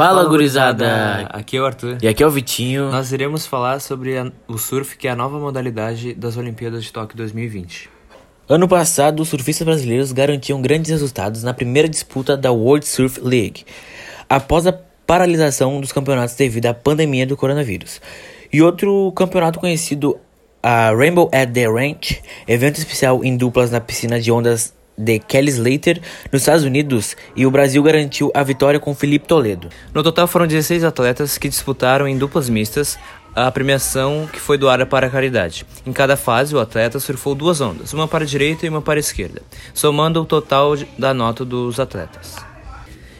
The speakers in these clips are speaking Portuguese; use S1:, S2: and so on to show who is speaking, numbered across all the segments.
S1: Fala, gurizada!
S2: Aqui é o Arthur.
S1: E aqui é o Vitinho.
S2: Nós iremos falar sobre a- o surf, que é a nova modalidade das Olimpíadas de Tóquio 2020.
S1: Ano passado, os surfistas brasileiros garantiam grandes resultados na primeira disputa da World Surf League, após a paralisação dos campeonatos devido à pandemia do coronavírus. E outro campeonato conhecido, a Rainbow at the Ranch, evento especial em duplas na piscina de ondas de Kelly Slater, nos Estados Unidos, e o Brasil garantiu a vitória com Felipe Toledo.
S2: No total foram 16 atletas que disputaram em duplas mistas a premiação que foi doada para a caridade. Em cada fase, o atleta surfou duas ondas, uma para a direita e uma para a esquerda, somando o total da nota dos atletas.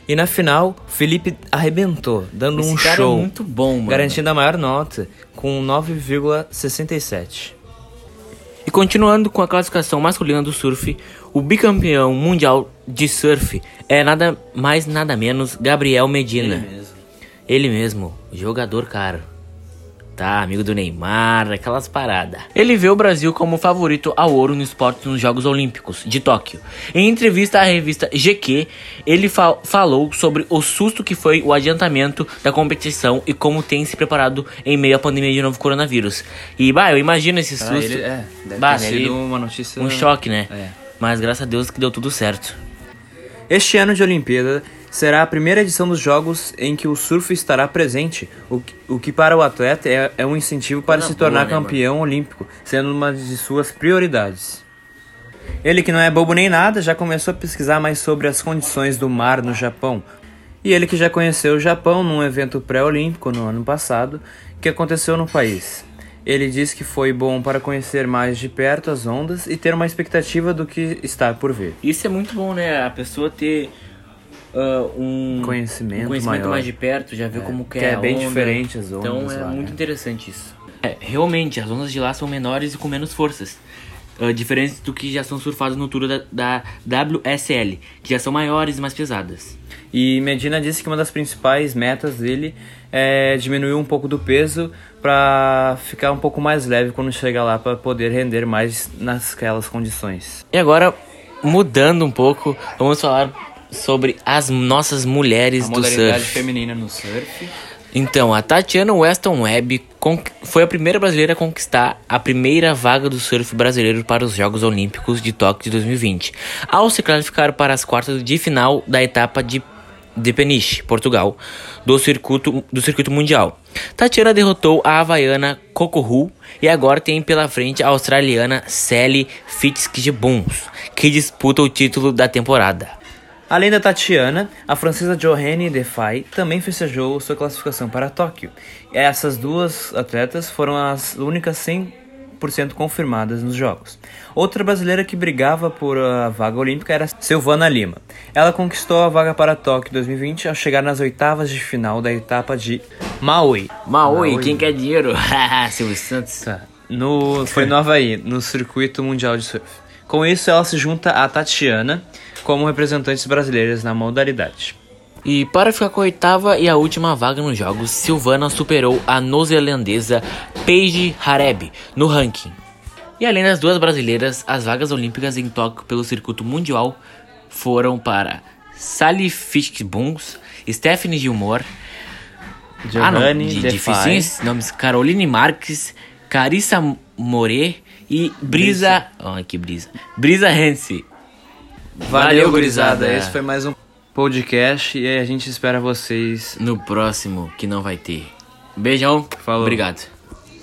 S2: E na final, Felipe arrebentou, dando
S1: Esse
S2: um
S1: cara é
S2: show,
S1: muito bom, mano.
S2: garantindo a maior nota, com 9,67.
S1: E continuando com a classificação masculina do surf, o bicampeão mundial de surf é nada mais nada menos Gabriel Medina. Ele mesmo, jogador caro. Tá, amigo do Neymar, aquelas paradas. Ele vê o Brasil como favorito ao ouro no esporte nos Jogos Olímpicos de Tóquio. Em entrevista à revista GQ, ele fa- falou sobre o susto que foi o adiantamento da competição e como tem se preparado em meio à pandemia de novo coronavírus. E, bah, eu imagino esse susto.
S2: ele- é, deve
S1: Bah,
S2: ter sido
S1: ele-
S2: uma notícia-
S1: Um choque, né?
S2: É.
S1: Mas graças a Deus que deu tudo certo.
S2: Este ano de Olimpíada será a primeira edição dos Jogos em que o surf estará presente, o que, o que para o atleta é, é um incentivo para
S1: Coisa
S2: se tornar
S1: boa, né,
S2: campeão olímpico, sendo uma de suas prioridades. Ele que não é bobo nem nada, já começou a pesquisar mais sobre as condições do mar no Japão. E ele que já conheceu o Japão num evento pré-olímpico no ano passado, que aconteceu no país. Ele diz que foi bom para conhecer mais de perto as ondas e ter uma expectativa do que está por vir.
S1: Isso é muito bom, né? A pessoa ter ah, um
S2: Conhecimento
S1: um conhecimento
S2: maior.
S1: mais de perto, já ver como que
S2: que
S1: é,
S2: é bem
S1: onda.
S2: diferente as ondas
S1: Então é
S2: lá,
S1: muito
S2: né?
S1: interessante isso. É, realmente, as ondas de lá são menores e com menos forças. ah, diferentes do que já são surfadas no tour da, da WSL, que já são maiores e mais pesadas.
S2: E Medina disse que uma das principais metas dele é diminuir um pouco do peso para ficar um pouco mais leve quando chegar lá para poder render mais nasquelas condições.
S1: E agora, mudando um pouco, vamos falar sobre as nossas mulheres do surf.
S2: feminina no surf.
S1: Então, a Tatiana Weston Webb foi a primeira brasileira a conquistar a primeira vaga do surf brasileiro para os Jogos Olímpicos de Tóquio de 2020, ao se classificar para as quartas de final da etapa de, de Peniche, Portugal, do circuito, do circuito mundial. Tatiana derrotou a havaiana Coco Hu e agora tem pela frente a australiana Sally Fitzgibbons, que disputa o título da temporada.
S2: Além da Tatiana, a francesa Johanne Defay também festejou sua classificação para Tóquio. Essas duas atletas foram as únicas 100% confirmadas nos Jogos. Outra brasileira que brigava por a vaga olímpica era Silvana Lima. Ela conquistou a vaga para Tóquio 2020 ao chegar nas oitavas de final da etapa de Maui.
S1: Maui, quem quer dinheiro? Silvio Santos.
S2: Tá. No, foi no Havaí, no circuito mundial de surf. Com isso, ela se junta a Tatiana como representantes brasileiras na modalidade.
S1: E para ficar com a oitava e a última vaga nos jogos, Silvana superou a neozelandesa Paige Hareb no ranking. E além das duas brasileiras, as vagas olímpicas em Tóquio pelo circuito mundial foram para Sally Fitzgibbons, Stephanie Gilmore, ah, não,
S2: Giovanni
S1: de, esses nomes, Caroline Marques, Carissa More e Brisa... Ai, que brisa. Brisa Hansi.
S2: Valeu, gurizada. Esse foi mais um podcast e a gente espera vocês.
S1: No próximo, que não vai ter. Beijão.
S2: Falou.
S1: Obrigado.